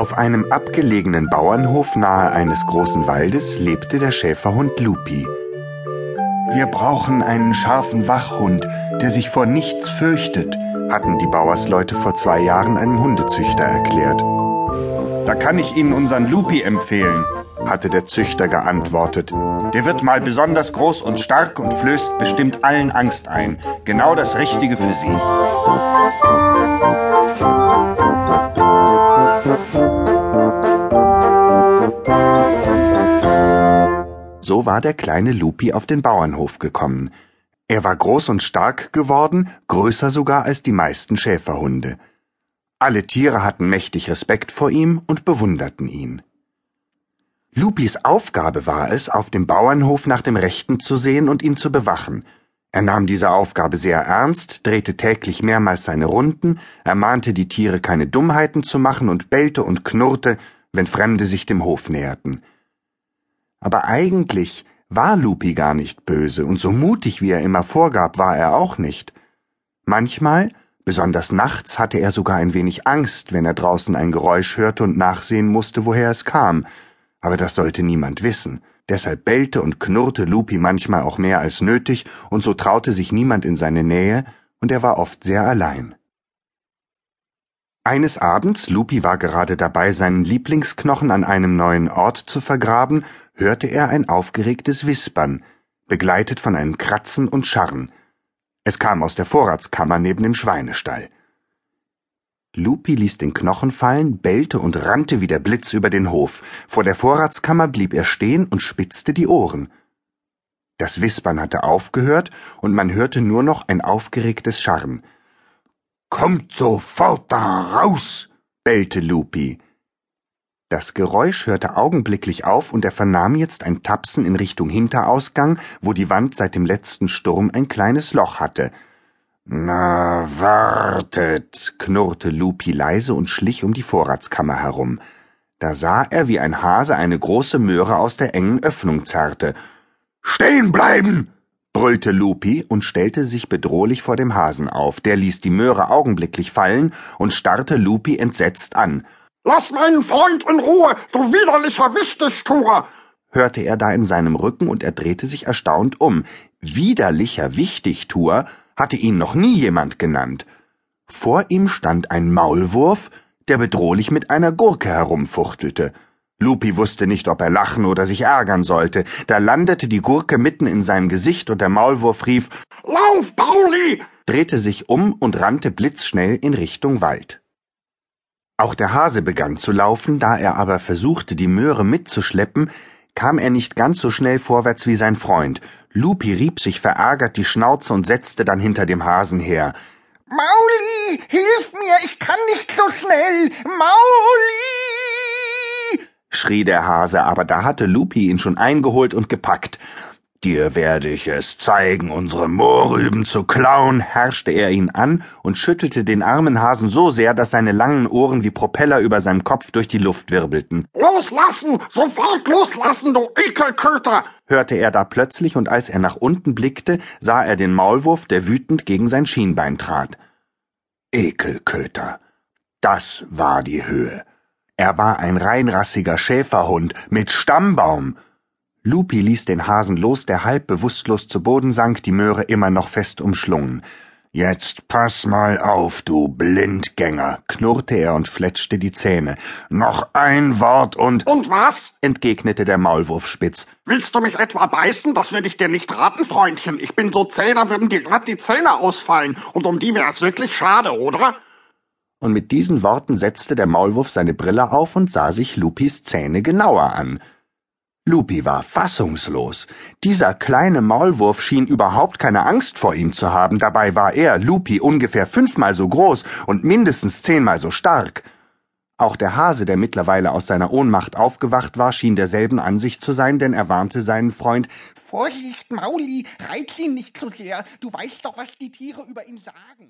Auf einem abgelegenen Bauernhof nahe eines großen Waldes lebte der Schäferhund Lupi. Wir brauchen einen scharfen Wachhund, der sich vor nichts fürchtet, hatten die Bauersleute vor zwei Jahren einem Hundezüchter erklärt. Da kann ich Ihnen unseren Lupi empfehlen, hatte der Züchter geantwortet. Der wird mal besonders groß und stark und flößt bestimmt allen Angst ein. Genau das Richtige für Sie. So war der kleine Lupi auf den Bauernhof gekommen. Er war groß und stark geworden, größer sogar als die meisten Schäferhunde. Alle Tiere hatten mächtig Respekt vor ihm und bewunderten ihn. Lupis Aufgabe war es, auf dem Bauernhof nach dem Rechten zu sehen und ihn zu bewachen. Er nahm diese Aufgabe sehr ernst, drehte täglich mehrmals seine Runden, ermahnte die Tiere keine Dummheiten zu machen und bellte und knurrte, wenn Fremde sich dem Hof näherten. Aber eigentlich war Lupi gar nicht böse, und so mutig wie er immer vorgab, war er auch nicht. Manchmal, besonders nachts, hatte er sogar ein wenig Angst, wenn er draußen ein Geräusch hörte und nachsehen musste, woher es kam. Aber das sollte niemand wissen. Deshalb bellte und knurrte Lupi manchmal auch mehr als nötig, und so traute sich niemand in seine Nähe, und er war oft sehr allein. Eines Abends, Lupi war gerade dabei, seinen Lieblingsknochen an einem neuen Ort zu vergraben, hörte er ein aufgeregtes Wispern, begleitet von einem Kratzen und Scharren. Es kam aus der Vorratskammer neben dem Schweinestall. Lupi ließ den Knochen fallen, bellte und rannte wie der Blitz über den Hof. Vor der Vorratskammer blieb er stehen und spitzte die Ohren. Das Wispern hatte aufgehört, und man hörte nur noch ein aufgeregtes Scharren. Kommt sofort da raus! bellte Lupi. Das Geräusch hörte augenblicklich auf, und er vernahm jetzt ein Tapsen in Richtung Hinterausgang, wo die Wand seit dem letzten Sturm ein kleines Loch hatte. Na, wartet, knurrte Lupi leise und schlich um die Vorratskammer herum. Da sah er, wie ein Hase eine große Möhre aus der engen Öffnung zerrte. Stehen bleiben! Brüllte Lupi und stellte sich bedrohlich vor dem Hasen auf. Der ließ die Möhre augenblicklich fallen und starrte Lupi entsetzt an. Lass meinen Freund in Ruhe, du widerlicher Wichtigtuer! hörte er da in seinem Rücken und er drehte sich erstaunt um. Widerlicher Wichtigtuer hatte ihn noch nie jemand genannt. Vor ihm stand ein Maulwurf, der bedrohlich mit einer Gurke herumfuchtelte. Lupi wusste nicht, ob er lachen oder sich ärgern sollte. Da landete die Gurke mitten in seinem Gesicht und der Maulwurf rief Lauf, Pauli! drehte sich um und rannte blitzschnell in Richtung Wald. Auch der Hase begann zu laufen, da er aber versuchte, die Möhre mitzuschleppen, kam er nicht ganz so schnell vorwärts wie sein Freund. Lupi rieb sich verärgert die Schnauze und setzte dann hinter dem Hasen her. Mauli, hilf mir, ich kann nicht so schnell. Mauli! Schrie der Hase, aber da hatte Lupi ihn schon eingeholt und gepackt. Dir werde ich es zeigen, unsere Mohrrüben zu klauen, herrschte er ihn an und schüttelte den armen Hasen so sehr, dass seine langen Ohren wie Propeller über seinem Kopf durch die Luft wirbelten. Loslassen! Sofort loslassen, du Ekelköter! hörte er da plötzlich, und als er nach unten blickte, sah er den Maulwurf, der wütend gegen sein Schienbein trat. Ekelköter. Das war die Höhe. Er war ein reinrassiger Schäferhund mit Stammbaum. Lupi ließ den Hasen los, der halb bewusstlos zu Boden sank, die Möhre immer noch fest umschlungen. Jetzt pass mal auf, du Blindgänger, knurrte er und fletschte die Zähne. Noch ein Wort und. Und was? entgegnete der Maulwurf spitz. Willst du mich etwa beißen? Das würde ich dir nicht raten, Freundchen. Ich bin so zäh, da würden dir glatt die Zähne ausfallen. Und um die wäre es wirklich schade, oder? Und mit diesen Worten setzte der Maulwurf seine Brille auf und sah sich Lupis Zähne genauer an. Lupi war fassungslos. Dieser kleine Maulwurf schien überhaupt keine Angst vor ihm zu haben, dabei war er, Lupi, ungefähr fünfmal so groß und mindestens zehnmal so stark. Auch der Hase, der mittlerweile aus seiner Ohnmacht aufgewacht war, schien derselben Ansicht zu sein, denn er warnte seinen Freund Vorsicht, Mauli, reiz ihn nicht zu sehr, du weißt doch, was die Tiere über ihn sagen.